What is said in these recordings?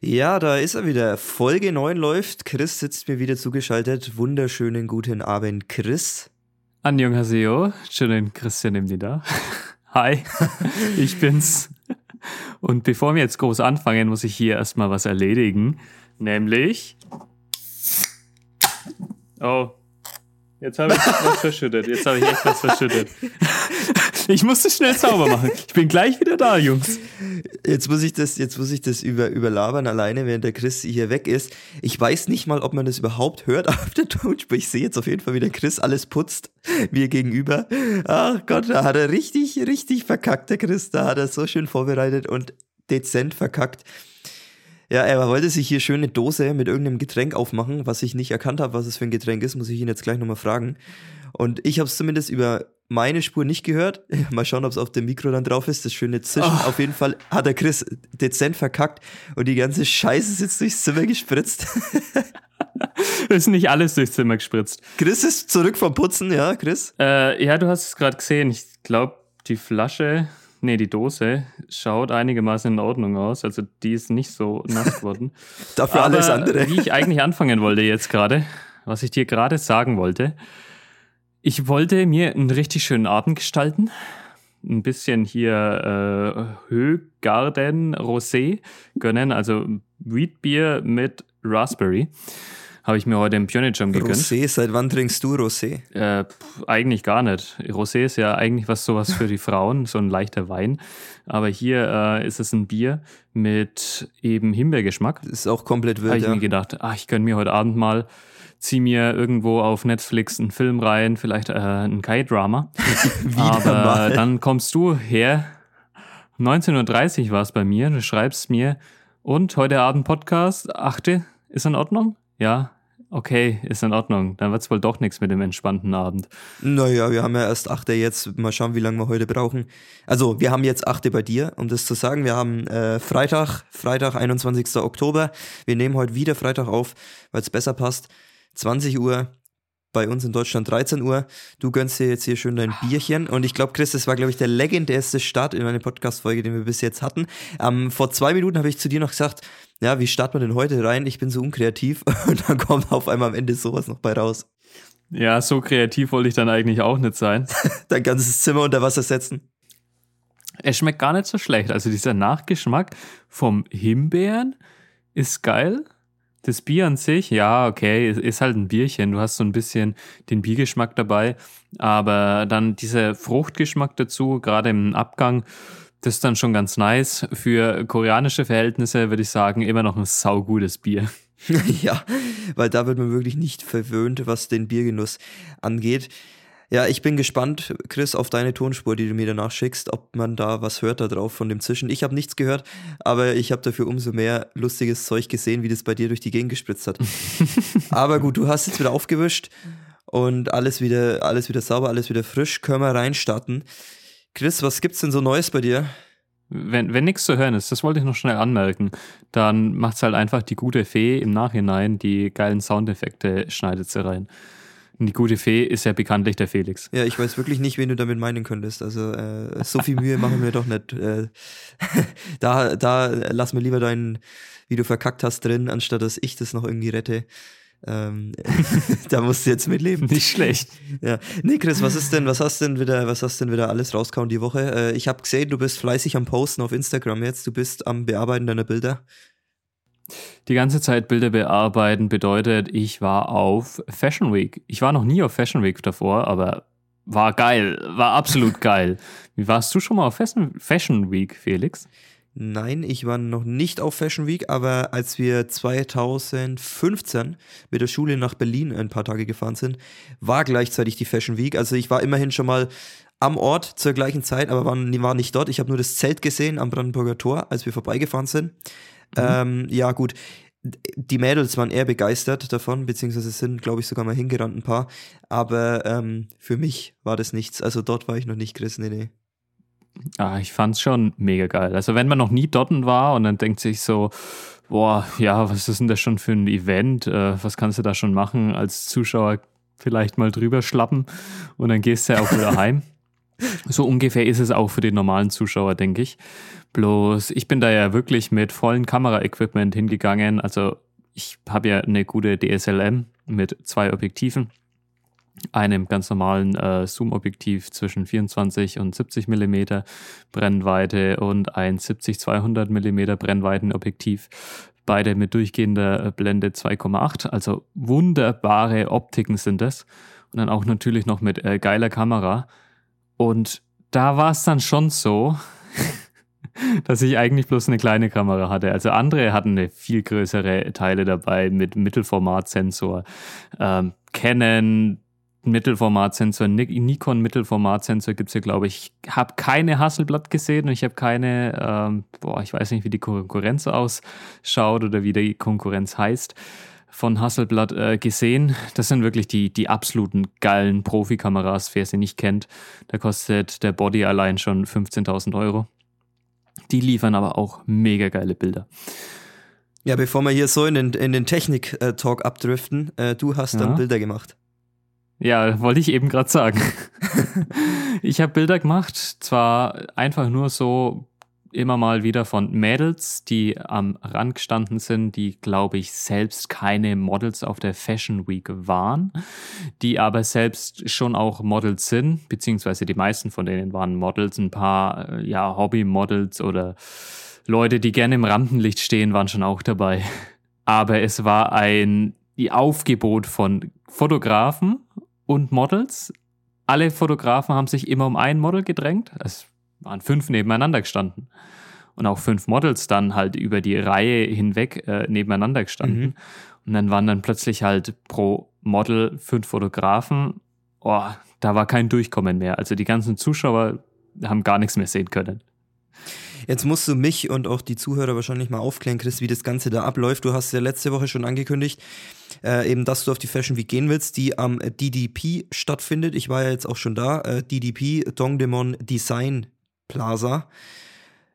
Ja, da ist er wieder. Folge 9 läuft. Chris sitzt mir wieder zugeschaltet. Wunderschönen guten Abend, Chris. Anjong Haseo, schönen Christian im da. Hi, ich bin's. Und bevor wir jetzt groß anfangen, muss ich hier erstmal was erledigen. Nämlich. Oh, Jetzt habe ich was verschüttet. Jetzt habe ich echt was verschüttet. Ich muss das schnell sauber machen. Ich bin gleich wieder da, Jungs. Jetzt muss ich das, jetzt muss ich das über, überlabern alleine, während der Chris hier weg ist. Ich weiß nicht mal, ob man das überhaupt hört auf der Tonspur. Ich sehe jetzt auf jeden Fall, wie der Chris alles putzt, mir gegenüber. Ach Gott, da hat er richtig, richtig verkackt, der Chris. Da hat er so schön vorbereitet und dezent verkackt. Ja, er wollte sich hier schöne Dose mit irgendeinem Getränk aufmachen, was ich nicht erkannt habe, was es für ein Getränk ist, muss ich ihn jetzt gleich nochmal fragen. Und ich habe es zumindest über meine Spur nicht gehört. Mal schauen, ob es auf dem Mikro dann drauf ist. Das schöne Zischen. Oh. Auf jeden Fall hat der Chris dezent verkackt und die ganze Scheiße ist jetzt durchs Zimmer gespritzt. ist nicht alles durchs Zimmer gespritzt. Chris ist zurück vom Putzen, ja, Chris? Äh, ja, du hast es gerade gesehen. Ich glaube, die Flasche Nee, die Dose schaut einigermaßen in Ordnung aus. Also die ist nicht so nass geworden. Dafür Aber alles andere. wie ich eigentlich anfangen wollte jetzt gerade, was ich dir gerade sagen wollte. Ich wollte mir einen richtig schönen Abend gestalten. Ein bisschen hier äh, Höhgarden Rosé gönnen, also Wheatbier mit Raspberry habe ich mir heute im Pionirjam gegönnt. Rosé, seit wann trinkst du Rosé? Äh, eigentlich gar nicht. Rosé ist ja eigentlich was sowas für die Frauen, so ein leichter Wein. Aber hier äh, ist es ein Bier mit eben Himbeergeschmack. Das ist auch komplett wild, Habe ich ja. mir gedacht, ach, ich gönne mir heute Abend mal zieh mir irgendwo auf Netflix einen Film rein, vielleicht äh, ein Kai-Drama. Aber mal. dann kommst du her, 19.30 Uhr war es bei mir, du schreibst mir, und heute Abend Podcast, achte, ist in Ordnung? Ja, okay, ist in Ordnung. Dann wird es wohl doch nichts mit dem entspannten Abend. Naja, wir haben ja erst 8. jetzt. Mal schauen, wie lange wir heute brauchen. Also, wir haben jetzt 8. bei dir, um das zu sagen. Wir haben äh, Freitag, Freitag, 21. Oktober. Wir nehmen heute wieder Freitag auf, weil es besser passt. 20 Uhr bei uns in Deutschland 13 Uhr. Du gönnst dir jetzt hier schön dein Bierchen. Und ich glaube, Chris, das war, glaube ich, der legendärste Start in einer Podcast-Folge, den wir bis jetzt hatten. Ähm, vor zwei Minuten habe ich zu dir noch gesagt, ja, wie starten wir denn heute rein? Ich bin so unkreativ. Und dann kommt auf einmal am Ende sowas noch bei raus. Ja, so kreativ wollte ich dann eigentlich auch nicht sein. Dein ganzes Zimmer unter Wasser setzen. Es schmeckt gar nicht so schlecht. Also dieser Nachgeschmack vom Himbeeren ist geil. Das Bier an sich, ja, okay, ist halt ein Bierchen. Du hast so ein bisschen den Biergeschmack dabei, aber dann dieser Fruchtgeschmack dazu, gerade im Abgang, das ist dann schon ganz nice. Für koreanische Verhältnisse würde ich sagen, immer noch ein saugutes Bier. ja, weil da wird man wirklich nicht verwöhnt, was den Biergenuss angeht. Ja, ich bin gespannt, Chris, auf deine Tonspur, die du mir danach schickst, ob man da was hört da drauf von dem Zischen. Ich habe nichts gehört, aber ich habe dafür umso mehr lustiges Zeug gesehen, wie das bei dir durch die Gegend gespritzt hat. aber gut, du hast jetzt wieder aufgewischt und alles wieder, alles wieder sauber, alles wieder frisch. Können wir reinstarten. Chris, was gibt's denn so Neues bei dir? Wenn, wenn nichts zu hören ist, das wollte ich noch schnell anmerken, dann macht's halt einfach die gute Fee im Nachhinein, die geilen Soundeffekte schneidet sie rein. Und die gute Fee ist ja bekanntlich der Felix. Ja, ich weiß wirklich nicht, wen du damit meinen könntest. Also äh, so viel Mühe machen wir doch nicht. Äh, da, da lass mir lieber deinen, wie du verkackt hast, drin, anstatt dass ich das noch irgendwie rette. Ähm, da musst du jetzt mitleben. Nicht schlecht. Ja. Nee, Chris, was ist denn, was hast denn wieder, was hast denn wieder alles rauskauen die Woche? Äh, ich habe gesehen, du bist fleißig am Posten auf Instagram jetzt. Du bist am Bearbeiten deiner Bilder. Die ganze Zeit Bilder bearbeiten bedeutet, ich war auf Fashion Week. Ich war noch nie auf Fashion Week davor, aber war geil, war absolut geil. Wie warst du schon mal auf Fashion Week, Felix? Nein, ich war noch nicht auf Fashion Week, aber als wir 2015 mit der Schule nach Berlin ein paar Tage gefahren sind, war gleichzeitig die Fashion Week. Also ich war immerhin schon mal am Ort zur gleichen Zeit, aber war, war nicht dort. Ich habe nur das Zelt gesehen am Brandenburger Tor, als wir vorbeigefahren sind. Mhm. Ähm, ja, gut. Die Mädels waren eher begeistert davon, beziehungsweise sind, glaube ich, sogar mal hingerannt ein paar. Aber ähm, für mich war das nichts. Also dort war ich noch nicht, Chris, nee, nee. Ah, ich fand's schon mega geil. Also wenn man noch nie dort war und dann denkt sich so, boah, ja, was ist denn das schon für ein Event? Äh, was kannst du da schon machen als Zuschauer? Vielleicht mal drüber schlappen und dann gehst du ja auch wieder heim. So ungefähr ist es auch für den normalen Zuschauer, denke ich. Bloß, ich bin da ja wirklich mit vollen Kameraequipment hingegangen. Also ich habe ja eine gute DSLM mit zwei Objektiven. Einem ganz normalen äh, Zoom-Objektiv zwischen 24 und 70 Millimeter Brennweite und ein 70-200 Millimeter Brennweitenobjektiv. Beide mit durchgehender äh, Blende 2,8. Also wunderbare Optiken sind das. Und dann auch natürlich noch mit äh, geiler Kamera. Und da war es dann schon so, dass ich eigentlich bloß eine kleine Kamera hatte. Also andere hatten eine viel größere Teile dabei mit Mittelformatsensor. Ähm, Canon Mittelformatsensor, Nikon Mittelformatsensor gibt es ja, glaube ich. Ich habe keine Hasselblatt gesehen und ich habe keine, ähm, boah, ich weiß nicht, wie die Konkurrenz ausschaut oder wie die Konkurrenz heißt von Hasselblatt äh, gesehen. Das sind wirklich die, die absoluten geilen Profikameras, wer sie nicht kennt. Da kostet der Body allein schon 15.000 Euro. Die liefern aber auch mega geile Bilder. Ja, bevor wir hier so in den, in den Technik-Talk abdriften, äh, du hast dann Bilder gemacht. Ja, wollte ich eben gerade sagen. ich habe Bilder gemacht, zwar einfach nur so immer mal wieder von Mädels, die am Rand gestanden sind, die, glaube ich, selbst keine Models auf der Fashion Week waren, die aber selbst schon auch Models sind, beziehungsweise die meisten von denen waren Models, ein paar, äh, ja, Hobby-Models oder Leute, die gerne im Rampenlicht stehen, waren schon auch dabei. Aber es war ein Aufgebot von Fotografen und Models. Alle Fotografen haben sich immer um ein Model gedrängt. Es waren fünf nebeneinander gestanden. Und auch fünf Models dann halt über die Reihe hinweg äh, nebeneinander gestanden. Mhm. Und dann waren dann plötzlich halt pro Model fünf Fotografen. Oh, da war kein Durchkommen mehr. Also die ganzen Zuschauer haben gar nichts mehr sehen können. Jetzt musst du mich und auch die Zuhörer wahrscheinlich mal aufklären, Chris, wie das Ganze da abläuft. Du hast ja letzte Woche schon angekündigt, äh, eben, dass du auf die Fashion Week gehen willst, die am DDP stattfindet. Ich war ja jetzt auch schon da. Äh, DDP, Dongdaemun Design Plaza.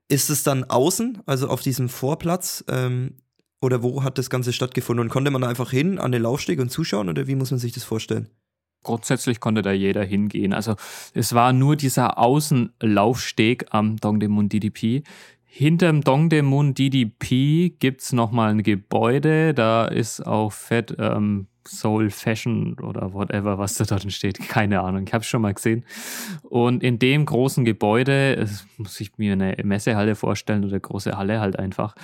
Ist es dann außen, also auf diesem Vorplatz? Ähm, oder wo hat das Ganze stattgefunden? Und konnte man einfach hin an den Laufsteg und zuschauen? Oder wie muss man sich das vorstellen? Grundsätzlich konnte da jeder hingehen. Also es war nur dieser Außenlaufsteg am Dongdaemun DDP. Hinterm Dongdaemun DDP gibt es nochmal ein Gebäude. Da ist auch fett ähm, Soul Fashion oder whatever, was da drin steht. Keine Ahnung, ich habe es schon mal gesehen. Und in dem großen Gebäude, muss ich mir eine Messehalle vorstellen oder große Halle halt einfach,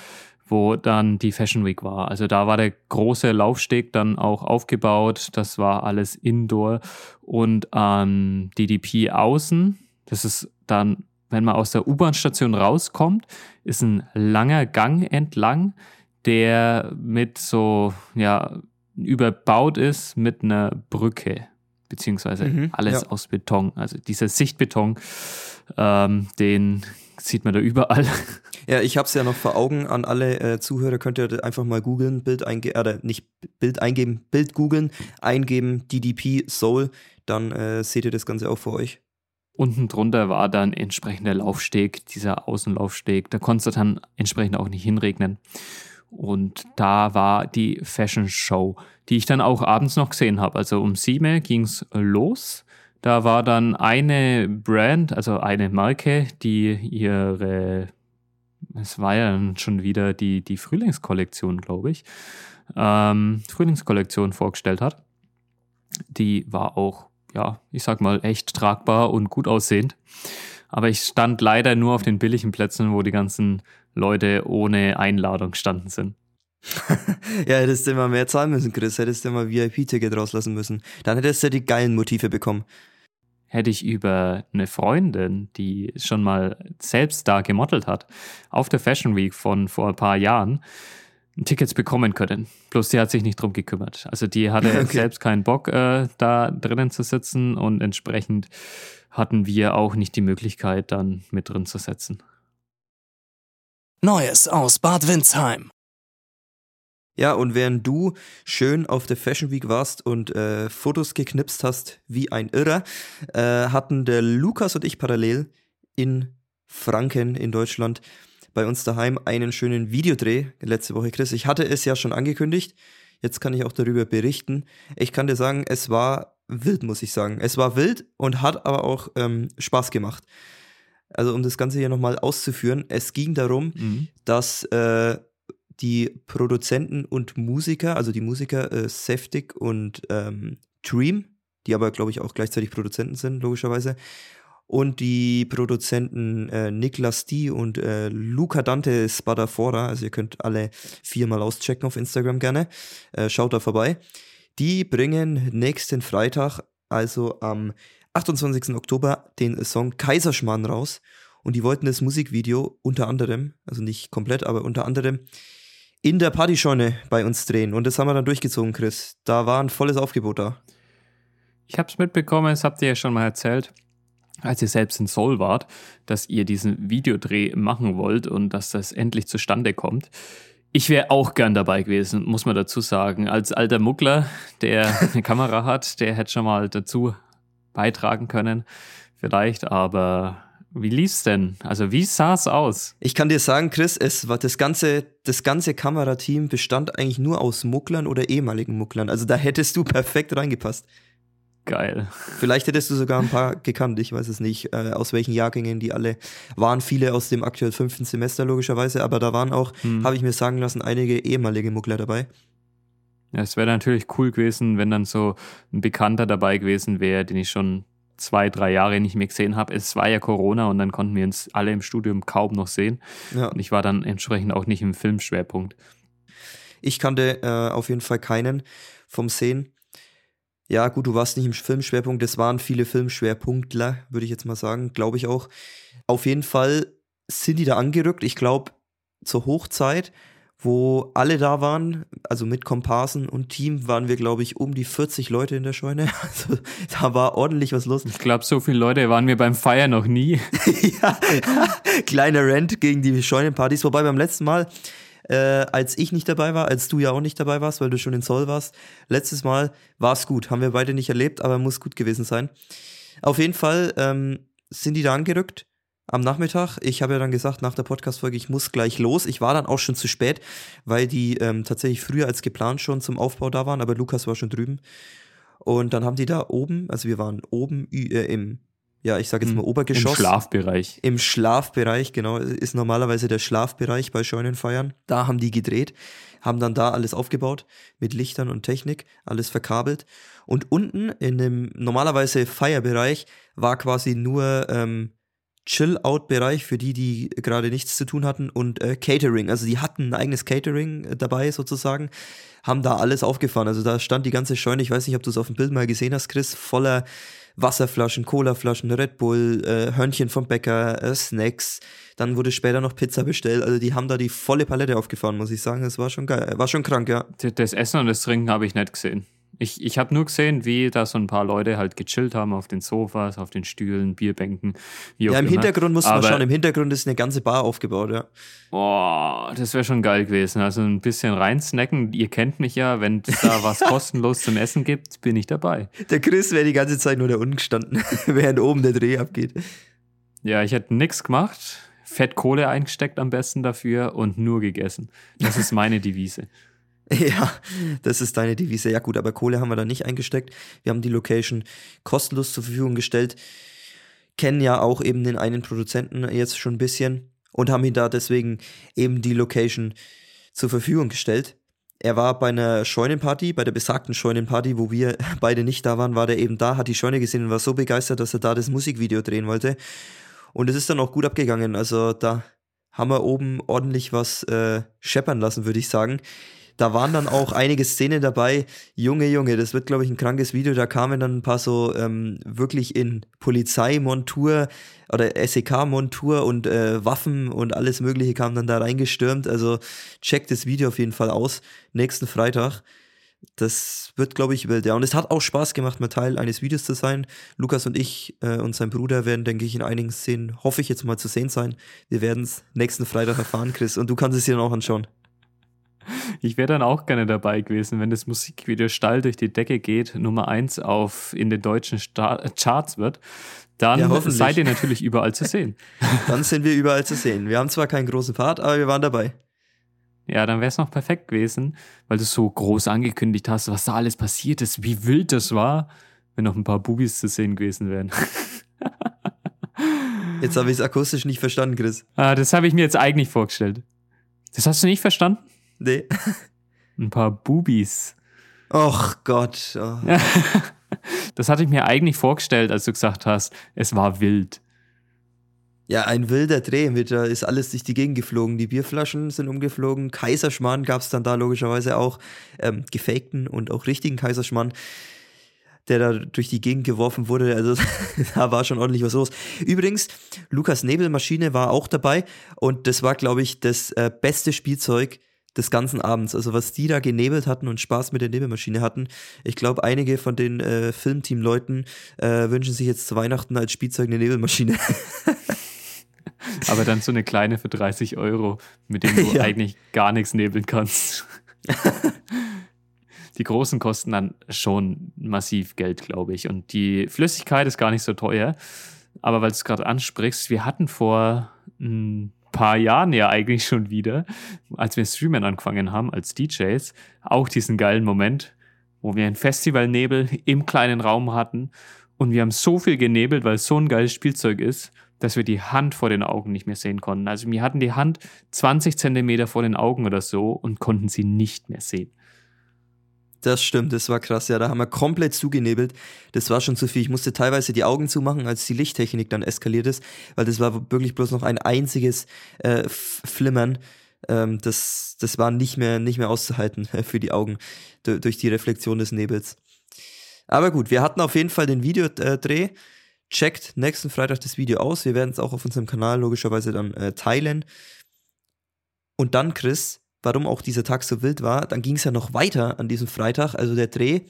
wo dann die Fashion Week war. Also da war der große Laufsteg dann auch aufgebaut. Das war alles Indoor und ähm, DDP außen. Das ist dann, wenn man aus der U-Bahn-Station rauskommt, ist ein langer Gang entlang, der mit so, ja, überbaut ist mit einer Brücke, beziehungsweise mhm, alles ja. aus Beton. Also dieser Sichtbeton, ähm, den sieht man da überall. Ja, ich habe es ja noch vor Augen an alle äh, Zuhörer. Könnt ihr einfach mal googeln, Bild eingeben, oder nicht Bild eingeben, Bild googeln, eingeben DDP Soul, dann äh, seht ihr das Ganze auch vor euch. Unten drunter war dann entsprechend der Laufsteg, dieser Außenlaufsteg. Da konntest du dann entsprechend auch nicht hinregnen. Und da war die Fashion Show, die ich dann auch abends noch gesehen habe. Also um sieben ging es los. Da war dann eine Brand, also eine Marke, die ihre, es war ja schon wieder die, die Frühlingskollektion, glaube ich, ähm, Frühlingskollektion vorgestellt hat. Die war auch, ja, ich sag mal, echt tragbar und gut aussehend. Aber ich stand leider nur auf den billigen Plätzen, wo die ganzen Leute ohne Einladung gestanden sind. ja, hättest du mal mehr zahlen müssen, Chris. Hättest du mal VIP-Ticket rauslassen müssen. Dann hättest du die geilen Motive bekommen. Hätte ich über eine Freundin, die schon mal selbst da gemodelt hat, auf der Fashion Week von vor ein paar Jahren, Tickets bekommen können. Bloß die hat sich nicht drum gekümmert. Also die hatte okay. selbst keinen Bock, äh, da drinnen zu sitzen und entsprechend hatten wir auch nicht die Möglichkeit, dann mit drin zu setzen. Neues aus Bad Windsheim. Ja, und während du schön auf der Fashion Week warst und äh, Fotos geknipst hast wie ein Irrer, äh, hatten der Lukas und ich parallel in Franken in Deutschland bei uns daheim einen schönen Videodreh letzte Woche, Chris. Ich hatte es ja schon angekündigt. Jetzt kann ich auch darüber berichten. Ich kann dir sagen, es war wild, muss ich sagen. Es war wild und hat aber auch ähm, Spaß gemacht. Also um das Ganze hier nochmal auszuführen, es ging darum, Mhm. dass äh, die Produzenten und Musiker, also die Musiker äh, Seftig und ähm, Dream, die aber, glaube ich, auch gleichzeitig Produzenten sind, logischerweise, und die Produzenten äh, Niklas D und äh, Luca Dante Spadafora, also ihr könnt alle viermal auschecken auf Instagram gerne, äh, schaut da vorbei. Die bringen nächsten Freitag, also am 28. Oktober, den Song Kaiserschmarrn raus. Und die wollten das Musikvideo unter anderem, also nicht komplett, aber unter anderem in der Partyscheune bei uns drehen. Und das haben wir dann durchgezogen, Chris. Da war ein volles Aufgebot da. Ich habe es mitbekommen, das habt ihr ja schon mal erzählt, als ihr selbst in Seoul wart, dass ihr diesen Videodreh machen wollt und dass das endlich zustande kommt. Ich wäre auch gern dabei gewesen, muss man dazu sagen. Als alter Muggler, der eine Kamera hat, der hätte schon mal dazu beitragen können, vielleicht, aber wie lief's denn? Also wie sah's aus? Ich kann dir sagen, Chris, es war das ganze, das ganze Kamerateam bestand eigentlich nur aus Mucklern oder ehemaligen Mucklern. Also da hättest du perfekt reingepasst. Geil. Vielleicht hättest du sogar ein paar gekannt, ich weiß es nicht, äh, aus welchen Jahrgängen die alle waren. Viele aus dem aktuell fünften Semester logischerweise, aber da waren auch, Hm. habe ich mir sagen lassen, einige ehemalige Muckler dabei. Ja, es wäre natürlich cool gewesen, wenn dann so ein Bekannter dabei gewesen wäre, den ich schon zwei, drei Jahre nicht mehr gesehen habe. Es war ja Corona und dann konnten wir uns alle im Studium kaum noch sehen. Ja. Und ich war dann entsprechend auch nicht im Filmschwerpunkt. Ich kannte äh, auf jeden Fall keinen vom Sehen. Ja, gut, du warst nicht im Filmschwerpunkt, es waren viele Filmschwerpunktler, würde ich jetzt mal sagen, glaube ich auch. Auf jeden Fall sind die da angerückt. Ich glaube, zur Hochzeit, wo alle da waren, also mit Komparsen und Team, waren wir, glaube ich, um die 40 Leute in der Scheune. Also da war ordentlich was los. Ich glaube, so viele Leute waren wir beim Feiern noch nie. ja, kleiner Rant gegen die Scheunenpartys. Wobei beim letzten Mal, äh, als ich nicht dabei war, als du ja auch nicht dabei warst, weil du schon in Zoll warst, letztes Mal war es gut. Haben wir beide nicht erlebt, aber muss gut gewesen sein. Auf jeden Fall ähm, sind die da angerückt am Nachmittag. Ich habe ja dann gesagt, nach der Podcast-Folge, ich muss gleich los. Ich war dann auch schon zu spät, weil die ähm, tatsächlich früher als geplant schon zum Aufbau da waren, aber Lukas war schon drüben. Und dann haben die da oben, also wir waren oben äh, im, ja, ich sage jetzt mal Hm, Im Obergeschoss. Schlafbereich. Im Schlafbereich, genau, ist normalerweise der Schlafbereich bei Scheunenfeiern. Da haben die gedreht, haben dann da alles aufgebaut mit Lichtern und Technik, alles verkabelt. Und unten in dem normalerweise Feierbereich war quasi nur ähm, Chill-Out-Bereich für die, die gerade nichts zu tun hatten und äh, Catering. Also die hatten ein eigenes Catering äh, dabei sozusagen, haben da alles aufgefahren. Also da stand die ganze Scheune, ich weiß nicht, ob du es auf dem Bild mal gesehen hast, Chris, voller Wasserflaschen, Colaflaschen, Red Bull, äh, Hörnchen vom Bäcker, äh, Snacks. Dann wurde später noch Pizza bestellt. Also die haben da die volle Palette aufgefahren, muss ich sagen. Das war schon geil. War schon krank, ja. Das Essen und das Trinken habe ich nicht gesehen. Ich, ich habe nur gesehen, wie da so ein paar Leute halt gechillt haben auf den Sofas, auf den Stühlen, Bierbänken, wie Ja, im immer. Hintergrund muss man schauen. Im Hintergrund ist eine ganze Bar aufgebaut, ja. Boah, das wäre schon geil gewesen. Also ein bisschen reinsnacken. Ihr kennt mich ja, wenn es da was kostenlos zum Essen gibt, bin ich dabei. Der Chris wäre die ganze Zeit nur da unten gestanden, während oben der Dreh abgeht. Ja, ich hätte nichts gemacht, Fett Kohle eingesteckt am besten dafür und nur gegessen. Das ist meine Devise. Ja, das ist deine Devise. Ja gut, aber Kohle haben wir da nicht eingesteckt. Wir haben die Location kostenlos zur Verfügung gestellt. Kennen ja auch eben den einen Produzenten jetzt schon ein bisschen und haben ihn da deswegen eben die Location zur Verfügung gestellt. Er war bei einer Scheunenparty, bei der besagten Scheunenparty, wo wir beide nicht da waren, war der eben da, hat die Scheune gesehen und war so begeistert, dass er da das Musikvideo drehen wollte. Und es ist dann auch gut abgegangen. Also da haben wir oben ordentlich was äh, scheppern lassen, würde ich sagen. Da waren dann auch einige Szenen dabei. Junge, Junge, das wird, glaube ich, ein krankes Video. Da kamen dann ein paar so ähm, wirklich in Polizeimontur oder SEK-Montur und äh, Waffen und alles Mögliche kamen dann da reingestürmt. Also checkt das Video auf jeden Fall aus. Nächsten Freitag. Das wird, glaube ich, wild. Ja, und es hat auch Spaß gemacht, mal Teil eines Videos zu sein. Lukas und ich äh, und sein Bruder werden, denke ich, in einigen Szenen, hoffe ich jetzt mal zu sehen sein. Wir werden es nächsten Freitag erfahren, Chris. Und du kannst es dir dann auch anschauen. Ich wäre dann auch gerne dabei gewesen, wenn das Musikvideo steil durch die Decke geht, Nummer eins auf in den deutschen Sta Charts wird. Dann Ja, seid ihr natürlich überall zu sehen. Dann sind wir überall zu sehen. Wir haben zwar keinen großen Part, aber wir waren dabei. Ja, dann wäre es noch perfekt gewesen, weil du so groß angekündigt hast, was da alles passiert ist, wie wild das war. wenn noch ein paar Bubis zu sehen gewesen wären. Jetzt habe ich es akustisch nicht verstanden, Chris. Ah, das habe ich mir jetzt eigentlich vorgestellt. Das hast du nicht verstanden? Nee. Ein paar Bubis. Och Gott. Oh. Das hatte ich mir eigentlich vorgestellt, als du gesagt hast, es war wild. Ja, ein wilder Dreh. Mit, da ist alles durch die Gegend geflogen. Die Bierflaschen sind umgeflogen. Kaiserschmarrn gab es dann da logischerweise auch. Ähm, gefakten und auch richtigen Kaiserschmarrn, der da durch die Gegend geworfen wurde. Also da war schon ordentlich was los. Übrigens, Lukas Nebelmaschine war auch dabei. Und das war, glaube ich, das äh, beste Spielzeug des ganzen Abends. Also was die da genebelt hatten und Spaß mit der Nebelmaschine hatten. Ich glaube, einige von den äh, Filmteam-Leuten äh, wünschen sich jetzt zu Weihnachten als Spielzeug eine Nebelmaschine. Aber dann so eine kleine für 30 Euro, mit dem du Ja. eigentlich gar nichts nebeln kannst. die großen kosten dann schon massiv Geld, glaube ich. Und die Flüssigkeit ist gar nicht so teuer. Aber weil du es gerade ansprichst, wir hatten vor ein paar Jahren ja eigentlich schon wieder, als wir Streamen angefangen haben als DJs, auch diesen geilen Moment, wo wir einen Festivalnebel im kleinen Raum hatten und wir haben so viel genebelt, weil es so ein geiles Spielzeug ist, dass wir die Hand vor den Augen nicht mehr sehen konnten. Also wir hatten die Hand 20 Zentimeter vor den Augen oder so und konnten sie nicht mehr sehen. Das stimmt, das war krass. Ja, da haben wir komplett zugenebelt. Das war schon zu viel. Ich musste teilweise die Augen zumachen, als die Lichttechnik dann eskaliert ist, weil das war wirklich bloß noch ein einziges äh, Flimmern. Ähm, das, das war nicht mehr, nicht mehr auszuhalten für die Augen du- durch die Reflexion des Nebels. Aber gut, wir hatten auf jeden Fall den Videodreh. Checkt nächsten Freitag das Video aus. Wir werden es auch auf unserem Kanal logischerweise dann äh, teilen. Und dann, Chris, warum auch dieser Tag so wild war, dann ging es ja noch weiter an diesem Freitag. Also der Dreh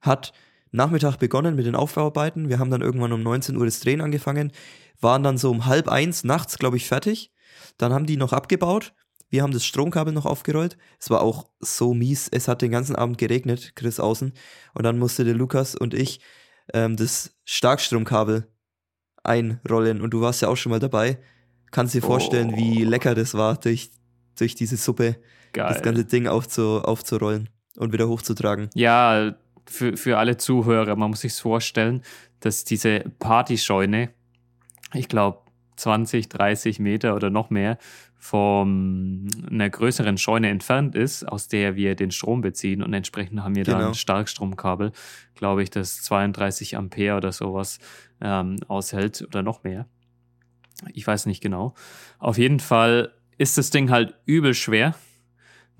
hat Nachmittag begonnen mit den Aufbauarbeiten. Wir haben dann irgendwann um 19 Uhr das Drehen angefangen, waren dann so um halb eins nachts, glaube ich, fertig. Dann haben die noch abgebaut. Wir haben das Stromkabel noch aufgerollt. Es war auch so mies. Es hat den ganzen Abend geregnet, Chris außen. Und dann musste der Lukas und ich ähm, das Starkstromkabel einrollen. Und du warst ja auch schon mal dabei. Kannst dir vorstellen, Oh. wie lecker das war, durch, durch diese Suppe das ganze Geil. Ding aufzu, aufzurollen und wieder hochzutragen. Ja, für, für alle Zuhörer, man muss sich vorstellen, dass diese Partyscheune, ich glaube 20, 30 Meter oder noch mehr von einer größeren Scheune entfernt ist, aus der wir den Strom beziehen und entsprechend haben wir da Genau. ein Starkstromkabel, glaube ich, das 32 Ampere oder sowas ähm, aushält oder noch mehr. Ich weiß nicht genau. Auf jeden Fall ist das Ding halt übel schwer.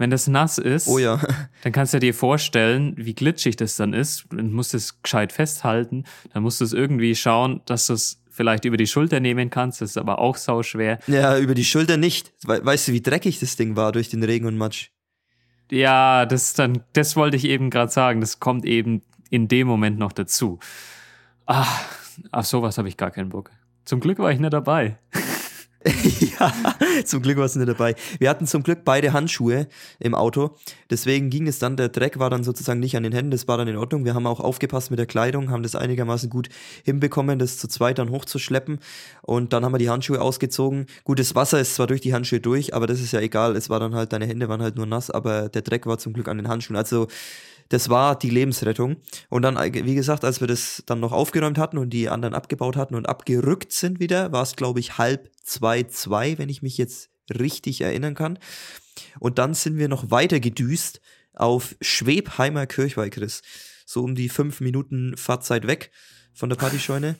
Wenn das nass ist, Oh ja, dann kannst du dir vorstellen, wie glitschig das dann ist. Du musst es gescheit festhalten. Dann musst du es irgendwie schauen, dass du es vielleicht über die Schulter nehmen kannst. Das ist aber auch sau schwer. ja, über die Schulter nicht. We weißt du, wie dreckig das Ding war durch den Regen und Matsch? Ja, das dann, das wollte ich eben gerade sagen. Das kommt eben in dem Moment noch dazu. Ah, auf sowas habe ich gar keinen Bock. Zum Glück war ich nicht dabei. ja, zum Glück warst du nicht dabei. Wir hatten zum Glück beide Handschuhe im Auto. Deswegen ging es dann, der Dreck war dann sozusagen nicht an den Händen, das war dann in Ordnung. Wir haben auch aufgepasst mit der Kleidung, haben das einigermaßen gut hinbekommen, das zu zweit dann hochzuschleppen. Und dann haben wir die Handschuhe ausgezogen. Gut, das Wasser ist zwar durch die Handschuhe durch, aber das ist ja egal. Es war dann halt, deine Hände waren halt nur nass, aber der Dreck war zum Glück an den Handschuhen. Also, das war die Lebensrettung. Und dann, wie gesagt, als wir das dann noch aufgeräumt hatten und die anderen abgebaut hatten und abgerückt sind wieder, war es, glaube ich, halb zwei, zwei, wenn ich mich jetzt richtig erinnern kann. Und dann sind wir noch weiter gedüst auf Schwebheimer Kirchweih, Chris. So um die fünf Minuten Fahrzeit weg von der Partyscheune.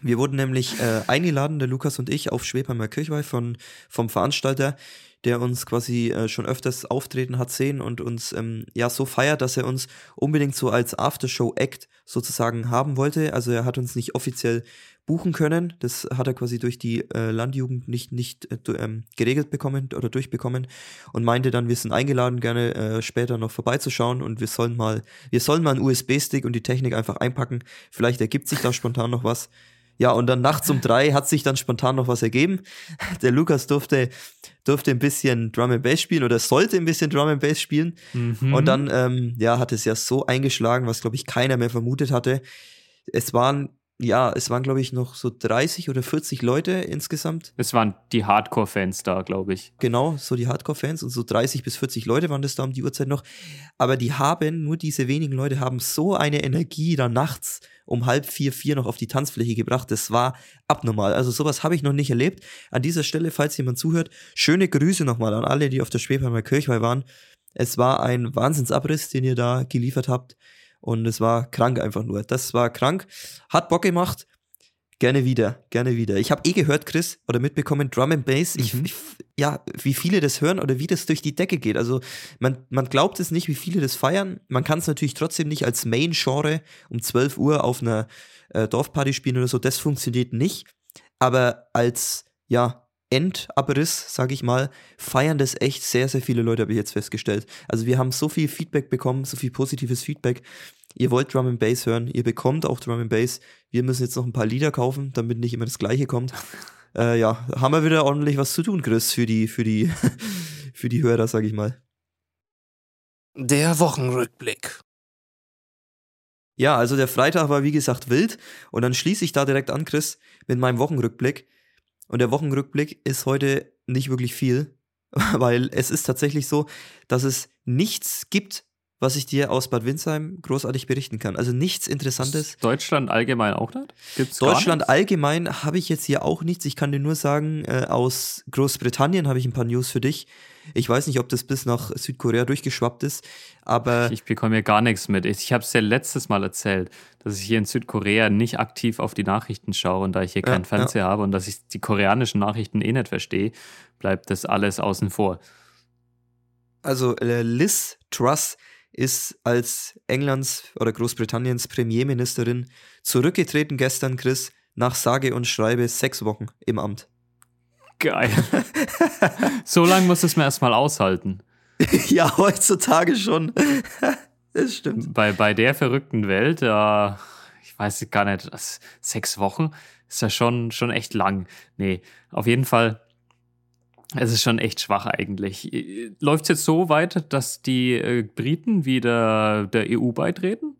Wir wurden nämlich äh, eingeladen, der Lukas und ich, auf Schwebheimer Kirchweih von, vom Veranstalter, der uns quasi äh, schon öfters auftreten hat sehen und uns ähm, ja so feiert, dass er uns unbedingt so als Aftershow-Act sozusagen haben wollte. Also er hat uns nicht offiziell buchen können. Das hat er quasi durch die äh, Landjugend nicht, nicht äh, ähm, geregelt bekommen oder durchbekommen und meinte dann, wir sind eingeladen, gerne äh, später noch vorbeizuschauen und wir sollen mal, wir sollen mal einen USB-Stick und die Technik einfach einpacken. Vielleicht ergibt sich da spontan noch was. Ja, und dann nachts um drei hat sich dann spontan noch was ergeben. Der Lukas durfte, durfte ein bisschen Drum and Bass spielen oder sollte ein bisschen Drum and Bass spielen. Mhm. Und dann, ähm, ja, hat es ja so eingeschlagen, was, glaube ich, keiner mehr vermutet hatte. Es waren ja, es waren, glaube ich, noch so 30 oder 40 Leute insgesamt. Es waren die Hardcore-Fans da, glaube ich. Genau, so die Hardcore-Fans und so 30 bis 40 Leute waren das da um die Uhrzeit noch. Aber die haben, nur diese wenigen Leute haben so eine Energie da nachts um halb vier, vier noch auf die Tanzfläche gebracht. Das war abnormal. Also sowas habe ich noch nicht erlebt. An dieser Stelle, falls jemand zuhört, schöne Grüße nochmal an alle, die auf der Schwebheimer Kirchweih waren. Es war ein Wahnsinnsabriss, den ihr da geliefert habt. Und es war krank einfach nur. Das war krank. Hat Bock gemacht. Gerne wieder, gerne wieder. Ich habe eh gehört, Chris, oder mitbekommen, Drum and Bass. Ich, Mhm. ich, ja, wie viele das hören oder wie das durch die Decke geht. Also man, man glaubt es nicht, wie viele das feiern. Man kann es natürlich trotzdem nicht als Main-Genre um 12 Uhr auf einer äh, Dorfparty spielen oder so. Das funktioniert nicht. Aber als, ja, Endabriss, sag ich mal, feiern das echt sehr, sehr viele Leute, habe ich jetzt festgestellt. Also wir haben so viel Feedback bekommen, so viel positives Feedback. Ihr wollt Drum and Bass hören, ihr bekommt auch Drum and Bass. Wir müssen jetzt noch ein paar Lieder kaufen, damit nicht immer das Gleiche kommt. Äh, ja, haben wir wieder ordentlich was zu tun, Chris, für die, für die, für die Hörer, sag ich mal. Der Wochenrückblick. Ja, also der Freitag war wie gesagt wild und dann schließe ich da direkt an, Chris, mit meinem Wochenrückblick. Und der Wochenrückblick ist heute nicht wirklich viel, weil es ist tatsächlich so, dass es nichts gibt, was ich dir aus Bad Windsheim großartig berichten kann. Also nichts Interessantes. Ist Deutschland allgemein auch nicht? Gibt's Deutschland allgemein habe ich jetzt hier auch nichts. Ich kann dir nur sagen, äh, aus Großbritannien habe ich ein paar News für dich. Ich weiß nicht, ob das bis nach Südkorea durchgeschwappt ist, aber? Ich bekomme hier gar nichts mit. Ich habe es ja letztes Mal erzählt, dass ich hier in Südkorea nicht aktiv auf die Nachrichten schaue und da ich hier Ja, keinen Fernseher habe und dass ich die koreanischen Nachrichten eh nicht verstehe, bleibt das alles außen vor. Also äh, Liz Truss ist als Englands oder Großbritanniens Premierministerin zurückgetreten gestern, Chris, nach sage und schreibe sechs Wochen im Amt. Geil. so lange muss es mir erstmal aushalten. ja, heutzutage schon. das stimmt. Bei, bei der verrückten Welt, äh, ich weiß gar nicht, sechs Wochen ist ja schon, schon echt lang. Nee, auf jeden Fall, es ist schon echt schwach eigentlich. Läuft es jetzt so weit, dass die äh, Briten wieder der EU beitreten?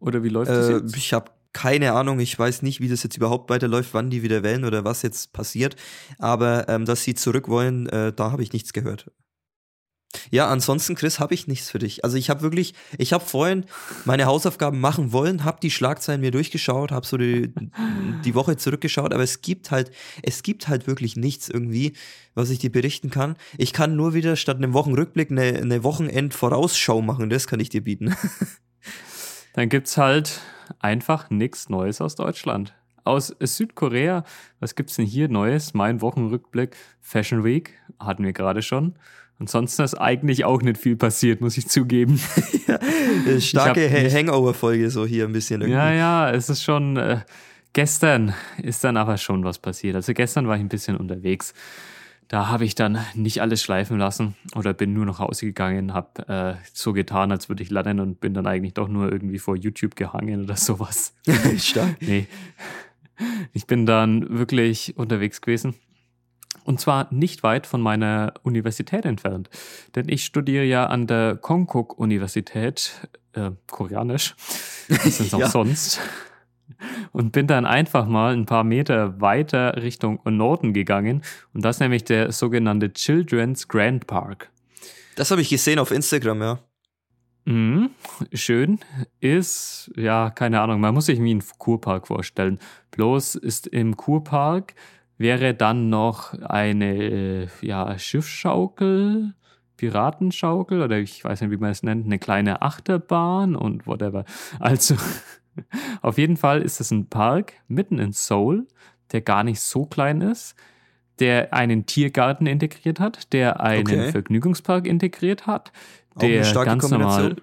Oder wie läuft das Äh, jetzt? ich habe keine Ahnung, ich weiß nicht, wie das jetzt überhaupt weiterläuft, wann die wieder wählen oder was jetzt passiert. Aber ähm, dass sie zurück wollen, äh, da habe ich nichts gehört. Ja, ansonsten, Chris, habe ich nichts für dich. Also ich habe wirklich, ich habe vorhin meine Hausaufgaben machen wollen, habe die Schlagzeilen mir durchgeschaut, habe so die, die Woche zurückgeschaut, aber es gibt halt, es gibt halt wirklich nichts irgendwie, was ich dir berichten kann. Ich kann nur wieder statt einem Wochenrückblick eine, eine Wochenend-Vorausschau machen, das kann ich dir bieten. Dann gibt's halt einfach nichts Neues aus Deutschland. Aus Südkorea, was gibt's denn hier Neues? Mein Wochenrückblick, Fashion Week, hatten wir gerade schon. Ansonsten ist eigentlich auch nicht viel passiert, muss ich zugeben. Äh, Starke Hangover-Folge so hier ein bisschen irgendwie. Ja, ja, es ist schon. Äh, gestern ist dann aber schon was passiert. Also gestern war ich ein bisschen unterwegs. Da habe ich dann nicht alles schleifen lassen oder bin nur nach Hause gegangen, habe äh, so getan, als würde ich lernen und bin dann eigentlich doch nur irgendwie vor YouTube gehangen oder sowas. Stark. Nee. Ich bin dann wirklich unterwegs gewesen. Und zwar nicht weit von meiner Universität entfernt. Denn ich studiere ja an der Konkuk-Universität, äh, Koreanisch, was ist auch Ja. sonst. Und bin dann einfach mal ein paar Meter weiter Richtung Norden gegangen. Und das ist nämlich der sogenannte Children's Grand Park. Das habe ich gesehen auf Instagram, ja. Mhm, schön ist, ja, keine Ahnung, man muss sich wie einen Kurpark vorstellen. Bloß ist im Kurpark wäre dann noch eine äh, ja, Schiffsschaukel, Piratenschaukel oder ich weiß nicht, wie man es nennt, eine kleine Achterbahn und whatever. Also auf jeden Fall ist es ein Park mitten in Seoul, der gar nicht so klein ist, der einen Tiergarten integriert hat, der einen Okay. Vergnügungspark integriert hat, der ganz normal.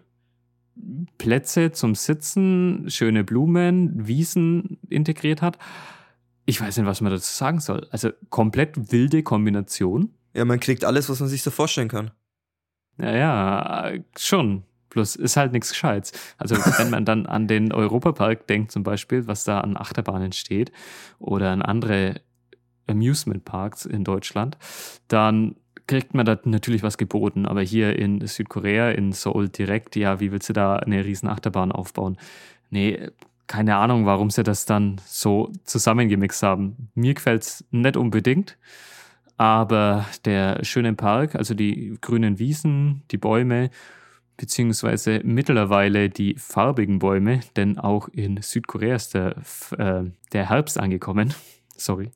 Plätze zum Sitzen, schöne Blumen, Wiesen integriert hat. Ich weiß nicht, was man dazu sagen soll. Also komplett wilde Kombination. Ja, man kriegt alles, was man sich so vorstellen kann. Naja, schon. Plus ist halt nichts Gescheites. Also wenn man dann an den Europapark denkt zum Beispiel, was da an Achterbahnen steht oder an andere Amusement Parks in Deutschland, dann kriegt man da natürlich was geboten. Aber hier in Südkorea, in Seoul direkt, ja, wie willst du da eine riesen Achterbahn aufbauen? Nee, keine Ahnung, warum sie das dann so zusammengemixt haben. Mir gefällt es nicht unbedingt, aber der schöne Park, also die grünen Wiesen, die Bäume, beziehungsweise mittlerweile die farbigen Bäume, denn auch in Südkorea ist der, äh, der Herbst angekommen. Sorry.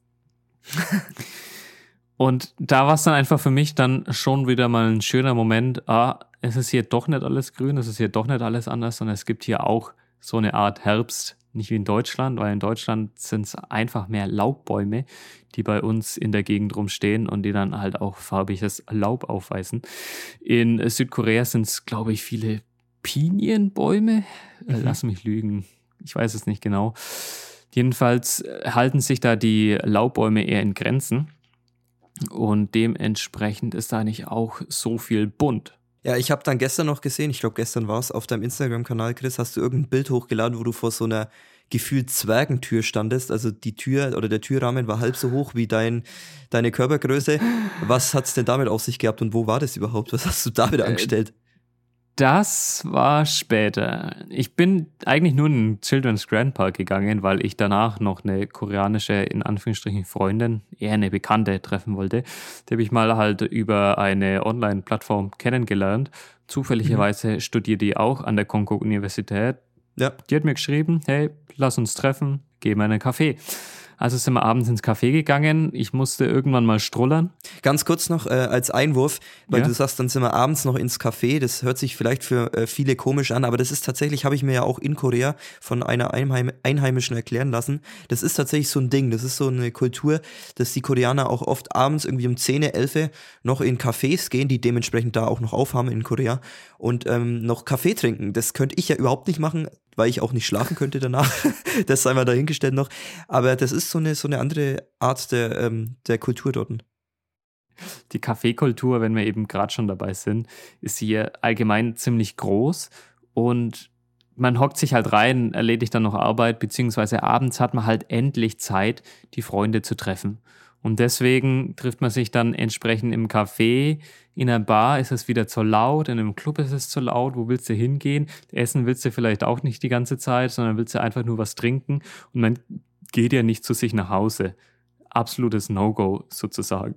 Und da war es dann einfach für mich dann schon wieder mal ein schöner Moment. Ah, es ist hier doch nicht alles grün, es ist hier doch nicht alles anders, sondern es gibt hier auch so eine Art Herbst, nicht wie in Deutschland, weil in Deutschland sind es einfach mehr Laubbäume, die bei uns in der Gegend rumstehen und die dann halt auch farbiges Laub aufweisen. In Südkorea sind es, glaube ich, viele Pinienbäume. Äh, mhm. Lass mich lügen. Ich weiß es nicht genau. Jedenfalls halten sich da die Laubbäume eher in Grenzen. Und dementsprechend ist da nicht auch so viel bunt. Ja, ich habe dann gestern noch gesehen, ich glaube gestern war es, auf deinem Instagram-Kanal, Chris, hast du irgendein Bild hochgeladen, wo du vor so einer gefühlt Zwergentür standest. Also die Tür oder der Türrahmen war halb so hoch wie dein, deine Körpergröße. Was hat es denn damit auf sich gehabt und wo war das überhaupt? Was hast du da wieder äh, angestellt? Das war später. Ich bin eigentlich nur in den Children's Grand Park gegangen, weil ich danach noch eine koreanische, in Anführungsstrichen, Freundin, eher eine Bekannte treffen wollte. Die habe ich mal halt über eine Online-Plattform kennengelernt. Zufälligerweise mhm. studiert die auch an der Konkuk-Universität. Ja. Die hat mir geschrieben, hey, lass uns treffen, geh mal in einen Café. Also sind wir abends ins Café gegangen. Ich musste irgendwann mal strullern. Ganz kurz noch äh, als Einwurf, weil ja. du sagst, dann sind wir abends noch ins Café. Das hört sich vielleicht für äh, viele komisch an, aber das ist tatsächlich, habe ich mir ja auch in Korea von einer Einheim Einheimischen erklären lassen. Das ist tatsächlich so ein Ding. Das ist so eine Kultur, dass die Koreaner auch oft abends irgendwie um 10, 11 noch in Cafés gehen, die dementsprechend da auch noch aufhaben in Korea und ähm, noch Kaffee trinken. Das könnte ich ja überhaupt nicht machen weil ich auch nicht schlafen könnte danach. das sei mal dahingestellt noch. Aber das ist so eine, so eine andere Art der, ähm, der Kultur dort. Die Kaffeekultur, wenn wir eben gerade schon dabei sind, ist hier allgemein ziemlich groß und man hockt sich halt rein, erledigt dann noch Arbeit, beziehungsweise abends hat man halt endlich Zeit, die Freunde zu treffen. Und deswegen trifft man sich dann entsprechend im Café. In einer Bar ist es wieder zu laut, in einem Club ist es zu laut. Wo willst du hingehen? Essen willst du vielleicht auch nicht die ganze Zeit, sondern willst du einfach nur was trinken. Und man geht ja nicht zu sich nach Hause. Absolutes No-Go sozusagen.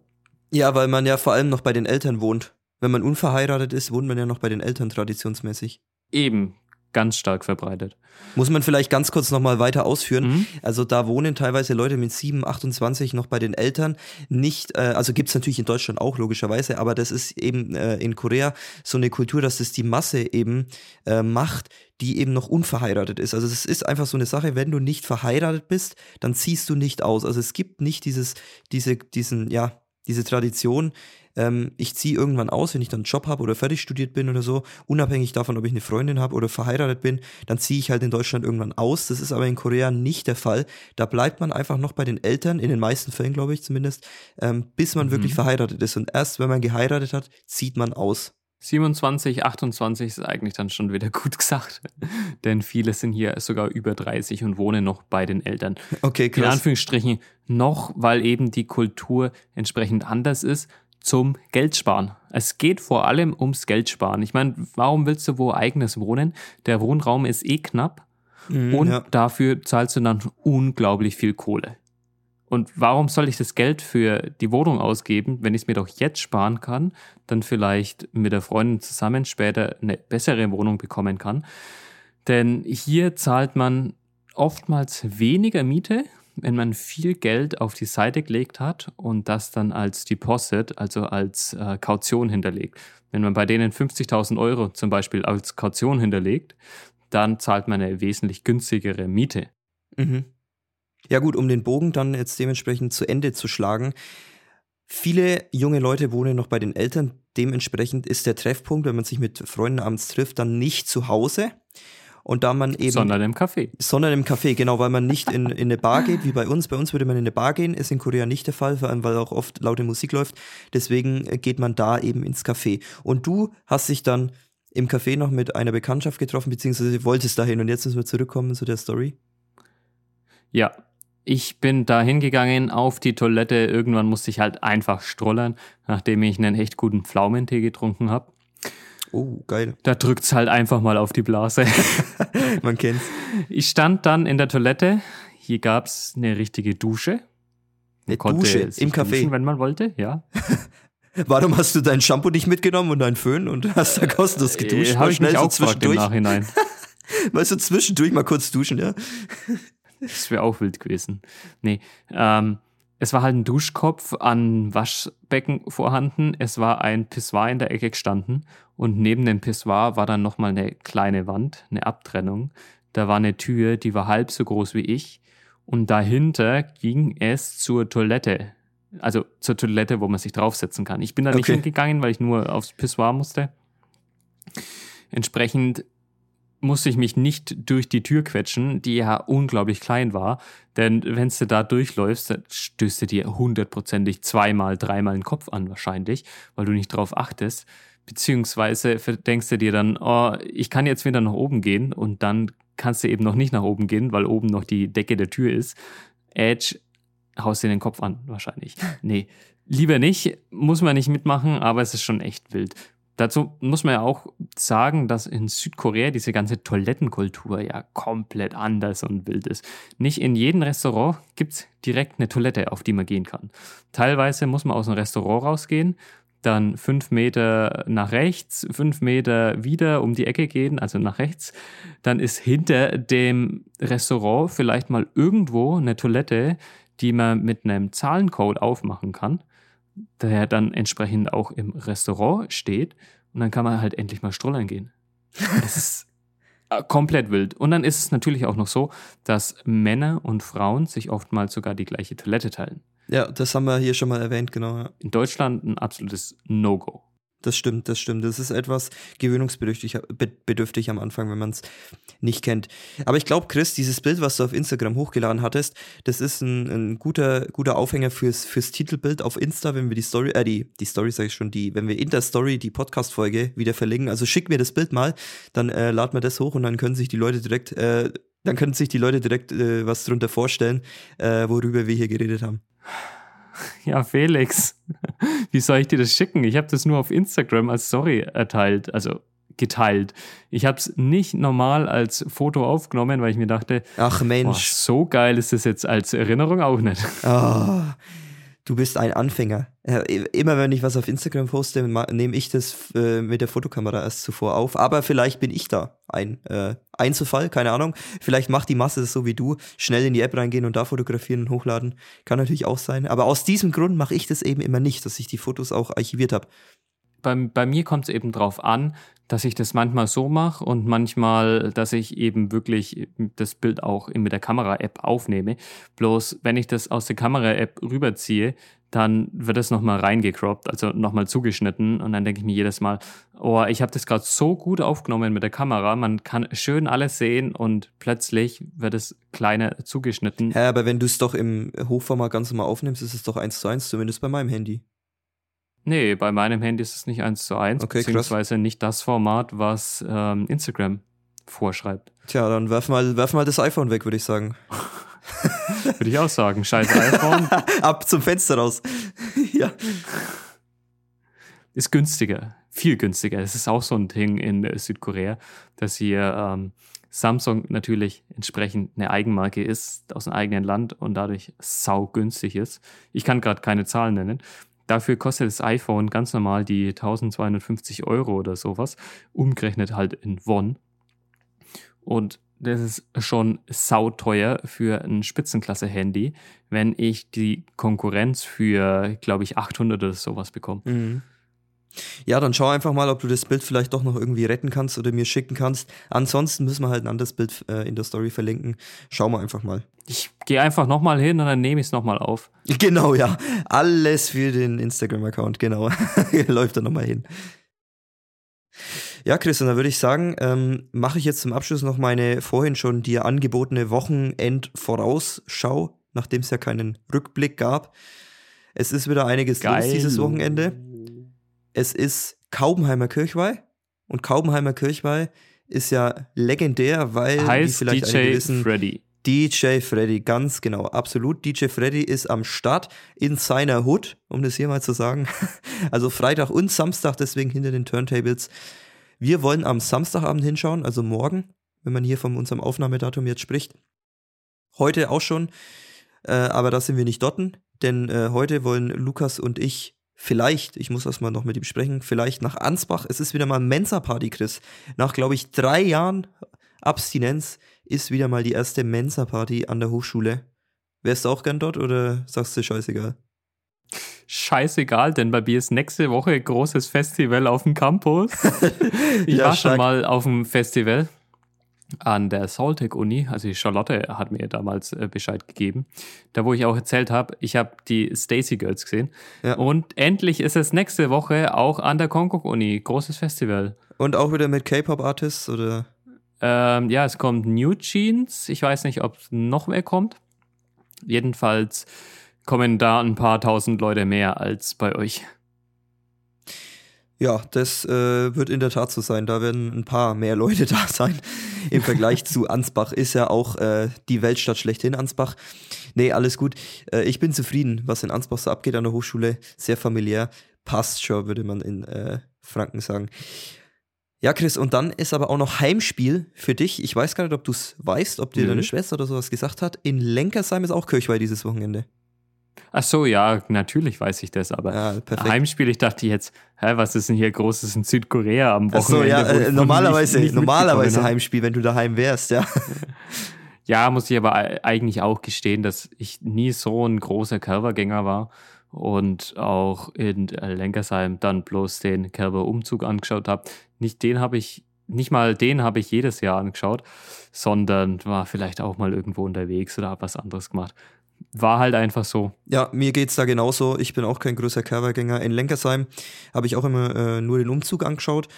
Ja, weil man ja vor allem noch bei den Eltern wohnt. Wenn man unverheiratet ist, wohnt man ja noch bei den Eltern traditionsmäßig. Eben, ganz stark verbreitet. Muss man vielleicht ganz kurz nochmal weiter ausführen. Mhm. Also da wohnen teilweise Leute mit 7, 28 noch bei den Eltern. Nicht, äh, also gibt es natürlich in Deutschland auch logischerweise, aber das ist eben äh, in Korea so eine Kultur, dass es die Masse eben äh, macht, die eben noch unverheiratet ist. Also es ist einfach so eine Sache, wenn du nicht verheiratet bist, dann ziehst du nicht aus. Also es gibt nicht dieses, diese, diesen, ja, diese Tradition, ähm, ich ziehe irgendwann aus, wenn ich dann einen Job habe oder fertig studiert bin oder so, unabhängig davon, ob ich eine Freundin habe oder verheiratet bin, dann ziehe ich halt in Deutschland irgendwann aus. Das ist aber in Korea nicht der Fall. Da bleibt man einfach noch bei den Eltern, in den meisten Fällen glaube ich zumindest, ähm, bis man mhm. wirklich verheiratet ist. Und erst wenn man geheiratet hat, zieht man aus. 27, 28 ist eigentlich dann schon wieder gut gesagt. Denn viele sind hier sogar über 30 und wohnen noch bei den Eltern. Okay, krass. In Anführungsstrichen noch, weil eben die Kultur entsprechend anders ist zum Geldsparen. Es geht vor allem ums Geldsparen. Ich meine, warum willst du wo eigenes wohnen? Der Wohnraum ist eh knapp mhm, und ja. dafür zahlst du dann unglaublich viel Kohle. Und warum soll ich das Geld für die Wohnung ausgeben, wenn ich es mir doch jetzt sparen kann, dann vielleicht mit der Freundin zusammen später eine bessere Wohnung bekommen kann? Denn hier zahlt man oftmals weniger Miete wenn man viel Geld auf die Seite gelegt hat und das dann als Deposit, also als äh, Kaution hinterlegt. Wenn man bei denen 50.000 Euro zum Beispiel als Kaution hinterlegt, dann zahlt man eine wesentlich günstigere Miete. Mhm. Ja gut, um den Bogen dann jetzt dementsprechend zu Ende zu schlagen. Viele junge Leute wohnen noch bei den Eltern. Dementsprechend ist der Treffpunkt, wenn man sich mit Freunden abends trifft, dann nicht zu Hause, und da man eben. Sondern im Café. Sondern im Café, genau, weil man nicht in, in eine Bar geht, wie bei uns. Bei uns würde man in eine Bar gehen, ist in Korea nicht der Fall, vor allem weil auch oft laute Musik läuft. Deswegen geht man da eben ins Café. Und du hast dich dann im Café noch mit einer Bekanntschaft getroffen, beziehungsweise wolltest dahin. Und jetzt müssen wir zurückkommen zu der Story. Ja, ich bin da hingegangen auf die Toilette. Irgendwann musste ich halt einfach strullern, nachdem ich einen echt guten Pflaumentee getrunken habe. Oh, geil. Da drückt's halt einfach mal auf die Blase. Man kennt's. Ich stand dann in der Toilette. Hier gab's eine richtige Dusche. Eine Dusche im Café. duschen, wenn man wollte, ja. Warum hast du dein Shampoo nicht mitgenommen und deinen Föhn und hast da kostenlos geduscht? Äh, Habe ich mich auch gefragt im zwischendurch. Nachhinein. Weißt du, zwischendurch mal kurz duschen, ja? Das wäre auch wild gewesen. Nee, ähm, es war halt ein Duschkopf an Waschbecken vorhanden. Es war ein Pissoir in der Ecke gestanden. Und neben dem Pissoir war dann nochmal eine kleine Wand, eine Abtrennung. Da war eine Tür, die war halb so groß wie ich. Und dahinter ging es zur Toilette. Also zur Toilette, wo man sich draufsetzen kann. Ich bin da nicht Okay. hingegangen, weil ich nur aufs Pissoir musste. Entsprechend musste ich mich nicht durch die Tür quetschen, die ja unglaublich klein war. Denn wenn du da durchläufst, dann stößt du dir hundertprozentig zweimal, dreimal den Kopf an wahrscheinlich, weil du nicht drauf achtest. Beziehungsweise denkst du dir dann, oh, ich kann jetzt wieder nach oben gehen und dann kannst du eben noch nicht nach oben gehen, weil oben noch die Decke der Tür ist. Edge haust dir den Kopf an, wahrscheinlich. Nee, lieber nicht, muss man nicht mitmachen, aber es ist schon echt wild. Dazu muss man ja auch sagen, dass in Südkorea diese ganze Toilettenkultur ja komplett anders und wild ist. Nicht in jedem Restaurant gibt es direkt eine Toilette, auf die man gehen kann. Teilweise muss man aus dem Restaurant rausgehen, dann fünf Meter nach rechts, fünf Meter wieder um die Ecke gehen, also nach rechts. Dann ist hinter dem Restaurant vielleicht mal irgendwo eine Toilette, die man mit einem Zahlencode aufmachen kann, der dann entsprechend auch im Restaurant steht. Und dann kann man halt endlich mal strollern gehen. Das ist äh, komplett wild. Und dann ist es natürlich auch noch so, dass Männer und Frauen sich oftmals sogar die gleiche Toilette teilen. Ja, das haben wir hier schon mal erwähnt, genau. Ja. In Deutschland ein absolutes No-Go. Das stimmt, das stimmt. Das ist etwas gewöhnungsbedürftig be- bedürftig am Anfang, wenn man es nicht kennt. Aber ich glaube, Chris, dieses Bild, was du auf Instagram hochgeladen hattest, das ist ein, ein guter, guter Aufhänger fürs, fürs Titelbild auf Insta, wenn wir die Story, äh, die, die Story sage ich schon, die, wenn wir in der Story die Podcast-Folge wieder verlinken. Also schick mir das Bild mal, dann äh, lad mir das hoch und dann können sich die Leute direkt, äh, dann können sich die Leute direkt äh, was drunter vorstellen, äh, worüber wir hier geredet haben. Ja, Felix, wie soll ich dir das schicken? Ich habe das nur auf Instagram als Story erteilt, also geteilt. Ich habe es nicht normal als Foto aufgenommen, weil ich mir dachte, Ach boah, Mensch. so geil ist das jetzt als Erinnerung auch nicht. Ah, du bist ein Anfänger. Ja, immer wenn ich was auf Instagram poste, nehme ich das äh, mit der Fotokamera erst zuvor auf. Aber vielleicht bin ich da ein äh, Einzelfall, keine Ahnung. Vielleicht macht die Masse das so wie du, schnell in die App reingehen und da fotografieren und hochladen. Kann natürlich auch sein. Aber aus diesem Grund mache ich das eben immer nicht, dass ich die Fotos auch archiviert habe. bei, bei mir kommt es eben drauf an, dass ich das manchmal so mache und manchmal, dass ich eben wirklich das Bild auch mit der Kamera-App aufnehme. Bloß wenn ich das aus der Kamera-App rüberziehe, dann wird das nochmal reingecroppt, also nochmal zugeschnitten und dann denke ich mir jedes Mal, oh, ich habe das gerade so gut aufgenommen mit der Kamera, man kann schön alles sehen und plötzlich wird es kleiner zugeschnitten. Ja, aber wenn du es doch im Hochformat ganz normal aufnimmst, ist es doch eins zu eins, zumindest bei meinem Handy. Nee, bei meinem Handy ist es nicht eins zu eins, Okay, krass. beziehungsweise nicht das Format, was ähm, Instagram vorschreibt. Tja, dann werf mal, werf mal das iPhone weg, würde ich sagen. Würde ich auch sagen. Scheiß iPhone Ab zum Fenster raus. ja. ist günstiger, viel günstiger. Es ist auch so ein Ding in Südkorea, dass hier ähm, Samsung natürlich entsprechend eine Eigenmarke ist aus einem eigenen Land und dadurch saugünstig ist. Ich kann gerade keine Zahlen nennen. Dafür kostet das iPhone ganz normal die 1250 Euro oder sowas, umgerechnet halt in Won. Und das ist schon sauteuer für ein Spitzenklasse-Handy, wenn ich die Konkurrenz für, glaube ich, 800 oder sowas bekomme. Mhm. Ja, dann schau einfach mal, ob du das Bild vielleicht doch noch irgendwie retten kannst oder mir schicken kannst. Ansonsten müssen wir halt ein anderes Bild äh, in der Story verlinken. Schau mal einfach mal. Ich gehe einfach nochmal hin und dann nehme ich es nochmal auf. Genau, ja. Alles für den Instagram-Account, genau. Läuft da nochmal hin. Ja, Chris, und da würde ich sagen, ähm, mache ich jetzt zum Abschluss noch meine vorhin schon dir angebotene Wochenend-Vorausschau, nachdem es ja keinen Rückblick gab. Es ist wieder einiges los dieses Wochenende. Es ist Kaubenheimer Kirchweih. Und Kaubenheimer Kirchweih ist ja legendär, weil Heißt vielleicht einige DJ wissen, Freddy. DJ Freddy, ganz genau, absolut. DJ Freddy ist am Start in seiner Hood, um das hier mal zu sagen. Also Freitag und Samstag, deswegen hinter den Turntables. Wir wollen am Samstagabend hinschauen, also morgen, wenn man hier von unserem Aufnahmedatum jetzt spricht. Heute auch schon, äh, aber da sind wir nicht dorten, denn äh, heute wollen Lukas und ich vielleicht, ich muss das mal noch mit ihm sprechen, vielleicht nach Ansbach. Es ist wieder mal Mensa-Party, Chris. Nach, glaube ich, drei Jahren Abstinenz ist wieder mal die erste Mensa-Party an der Hochschule. Wärst du auch gern dort oder sagst du scheißegal? Scheißegal, denn bei mir ist nächste Woche großes Festival auf dem Campus. Ich Ja, war schon stark. mal auf dem Festival an der Saltec Uni, also die Charlotte hat mir damals äh, Bescheid gegeben, da wo ich auch erzählt habe, ich habe die Stacy Girls gesehen Ja. und endlich ist es nächste Woche auch an der Konkok Uni, großes Festival. Und auch wieder mit K-Pop-Artists oder? Ähm, ja, es kommt New Jeans. Ich weiß nicht, ob noch mehr kommt. Jedenfalls kommen da ein paar tausend Leute mehr als bei euch. Ja, das äh, wird in der Tat so sein. Da werden ein paar mehr Leute da sein. Im Vergleich zu Ansbach ist ja auch äh, die Weltstadt schlechthin Ansbach. Nee, alles gut. Äh, ich bin zufrieden, was in Ansbach so abgeht an der Hochschule. Sehr familiär. Passt schon, würde man in äh, Franken sagen. Ja, Chris, und dann ist aber auch noch Heimspiel für dich. Ich weiß gar nicht, ob du es weißt, ob dir Nö. deine Schwester oder sowas gesagt hat. In Lenkersheim ist auch Kirchweih dieses Wochenende. Ach so, ja, natürlich weiß ich das, aber Ja. Heimspiel, ich dachte jetzt, hä, was ist denn hier Großes in Südkorea am Ach so, Wochenende? ja, äh, normalerweise, nicht- nicht normalerweise? Heimspiel, wenn du daheim wärst, ja. Ja, muss ich aber eigentlich auch gestehen, dass ich nie so ein großer Kerbergänger war und auch in Lenkersheim dann bloß den Kerber-Umzug angeschaut habe. Nicht den habe ich, nicht mal den habe ich jedes Jahr angeschaut, sondern war vielleicht auch mal irgendwo unterwegs oder habe was anderes gemacht. War halt einfach so. Ja, mir geht's da genauso. Ich bin auch kein größer Kerbergänger. In Lenkersheim habe ich auch immer äh, nur den Umzug angeschaut.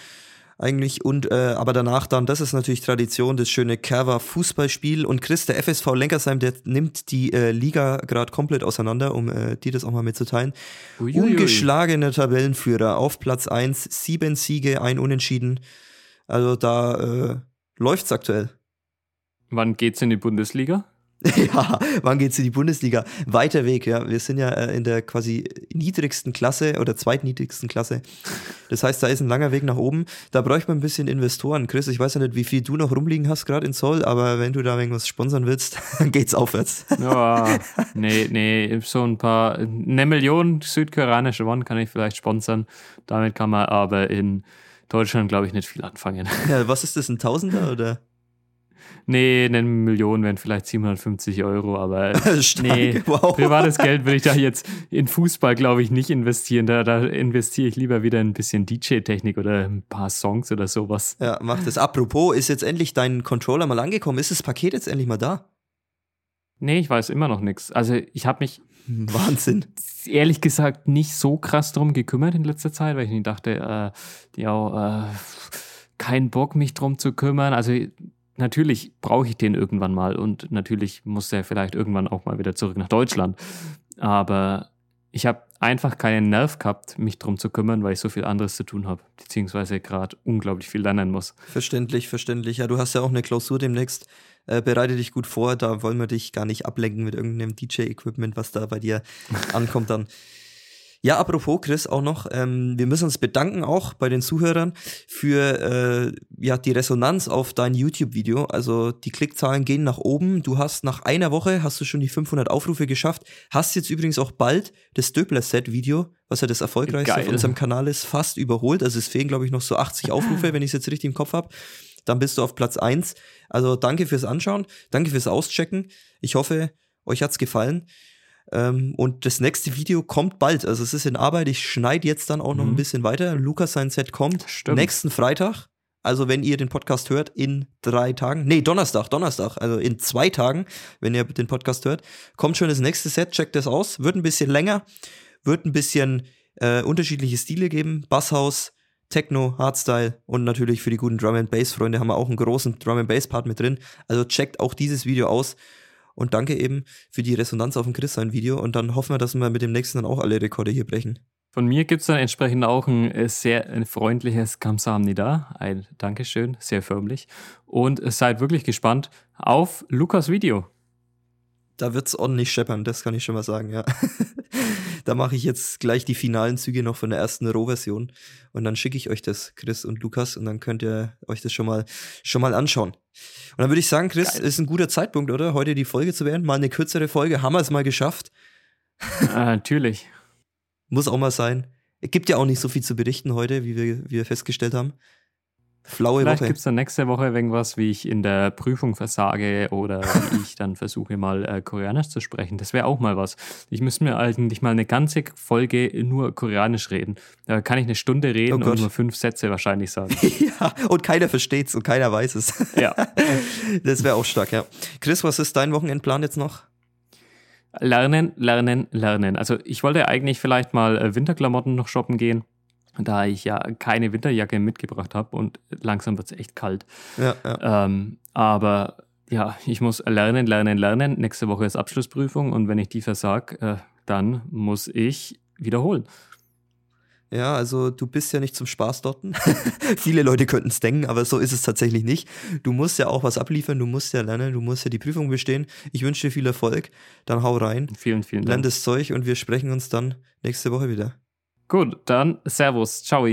Eigentlich und äh, aber danach dann, das ist natürlich Tradition, das schöne Kerber Fußballspiel und Chris, der FSV Lenkersheim, der nimmt die äh, Liga gerade komplett auseinander, um äh, dir das auch mal mitzuteilen. Uiuiui. Ungeschlagene Tabellenführer auf Platz 1, sieben Siege, ein Unentschieden. Also da äh, läuft's aktuell. Wann geht's in die Bundesliga? Ja, wann geht's in die Bundesliga? Weiter Weg, ja. Wir sind ja äh, in der quasi niedrigsten Klasse oder zweitniedrigsten Klasse. Das heißt, da ist ein langer Weg nach oben. Da bräuchte man ein bisschen Investoren. Chris, ich weiß ja nicht, wie viel du noch rumliegen hast gerade in Zoll, aber wenn du da irgendwas sponsern willst, dann geht's aufwärts. Ja, nee, nee, so ein paar, eine Million südkoreanische Won kann ich vielleicht sponsern. Damit kann man aber in Deutschland, glaube ich, nicht viel anfangen. Ja, was ist das, ein Tausender oder? Nee, eine Million wären vielleicht 750 Euro, aber Stark, nee, wow. privates Geld will ich da jetzt in Fußball, glaube ich, nicht investieren. Da, da investiere ich lieber wieder ein bisschen DJ-Technik oder ein paar Songs oder sowas. Ja, mach das. Apropos, ist jetzt endlich dein Controller mal angekommen? Ist das Paket jetzt endlich mal da? Nee, ich weiß immer noch nichts. Also ich habe mich Wahnsinn. ehrlich gesagt nicht so krass drum gekümmert in letzter Zeit, weil ich nicht dachte, äh, ja, äh, kein Bock, mich drum zu kümmern. Also natürlich brauche ich den irgendwann mal und natürlich muss der vielleicht irgendwann auch mal wieder zurück nach Deutschland. Aber ich habe einfach keinen Nerv gehabt, mich drum zu kümmern, weil ich so viel anderes zu tun habe, beziehungsweise gerade unglaublich viel lernen muss. Verständlich, verständlich. Ja, du hast ja auch eine Klausur demnächst. Äh, bereite dich gut vor, da wollen wir dich gar nicht ablenken mit irgendeinem DJ-Equipment, was da bei dir ankommt dann. Ja, apropos, Chris, auch noch, ähm, wir müssen uns bedanken auch bei den Zuhörern für äh, ja, die Resonanz auf dein YouTube-Video. Also die Klickzahlen gehen nach oben. Du hast nach einer Woche, hast du schon die 500 Aufrufe geschafft. Hast jetzt übrigens auch bald das Döbler-Set-Video, was ja das erfolgreichste Geil. auf unserem Kanal ist, fast überholt. Also es fehlen, glaube ich, noch so 80 Aufrufe, wenn ich es jetzt richtig im Kopf habe. Dann bist du auf Platz 1. Also danke fürs Anschauen, danke fürs Auschecken. Ich hoffe, euch hat's gefallen. Ähm, und das nächste Video kommt bald. Also es ist in Arbeit. Ich schneide jetzt dann auch noch Mhm. ein bisschen weiter. Lukas sein Set kommt Stimmt. nächsten Freitag. Also wenn ihr den Podcast hört, in drei Tagen. Nee, Donnerstag, Donnerstag. Also in zwei Tagen, wenn ihr den Podcast hört. Kommt schon das nächste Set, checkt das aus. Wird ein bisschen länger, wird ein bisschen äh, unterschiedliche Stile geben. Basshaus, Techno, Hardstyle und natürlich für die guten Drum and Bass Freunde haben wir auch einen großen Drum and Bass Part mit drin. Also checkt auch dieses Video aus und danke eben für die Resonanz auf dem Chris sein Video und dann hoffen wir, dass wir mit dem nächsten dann auch alle Rekorde hier brechen. Von mir gibt es dann entsprechend auch ein äh, sehr ein freundliches Kamsahamnida. Ein Dankeschön, sehr förmlich. Und seid wirklich gespannt auf Lukas Video. Da wird's ordentlich scheppern, das kann ich schon mal sagen, ja. da mache ich jetzt gleich die finalen Züge noch von der ersten Roh-Version. Und dann schicke ich euch das, Chris und Lukas, und dann könnt ihr euch das schon mal, schon mal anschauen. Und dann würde ich sagen, Chris, Geil. ist ein guter Zeitpunkt, oder? Heute die Folge zu beenden. Mal eine kürzere Folge. Haben wir es mal geschafft. äh, natürlich. Muss auch mal sein. Es gibt ja auch nicht so viel zu berichten heute, wie wir, wie wir festgestellt haben. Flaue Vielleicht Woche. gibt es dann nächste Woche irgendwas, wie ich in der Prüfung versage oder wie ich dann versuche, mal äh, Koreanisch zu sprechen. Das wäre auch mal was. Ich müsste mir eigentlich mal eine ganze Folge nur Koreanisch reden. Da kann ich eine Stunde reden Oh und nur fünf Sätze wahrscheinlich sagen. ja, und keiner versteht's und keiner weiß es. ja. Das wäre auch stark, ja. Chris, was ist dein Wochenendplan jetzt noch? Lernen, lernen, lernen. Also ich wollte eigentlich vielleicht mal äh, Winterklamotten noch shoppen gehen, da ich ja keine Winterjacke mitgebracht habe und langsam wird es echt kalt. Ja, ja. Ähm, aber ja, ich muss lernen, lernen, lernen. Nächste Woche ist Abschlussprüfung und wenn ich die versag, äh, dann muss ich wiederholen. Ja, also du bist ja nicht zum Spaß dort. Viele Leute könnten es denken, aber so ist es tatsächlich nicht. Du musst ja auch was abliefern, du musst ja lernen, du musst ja die Prüfung bestehen. Ich wünsche dir viel Erfolg. Dann hau rein, Vielen, vielen lern Dank. das Zeug und wir sprechen uns dann nächste Woche wieder. Gut, dann Servus, ciao.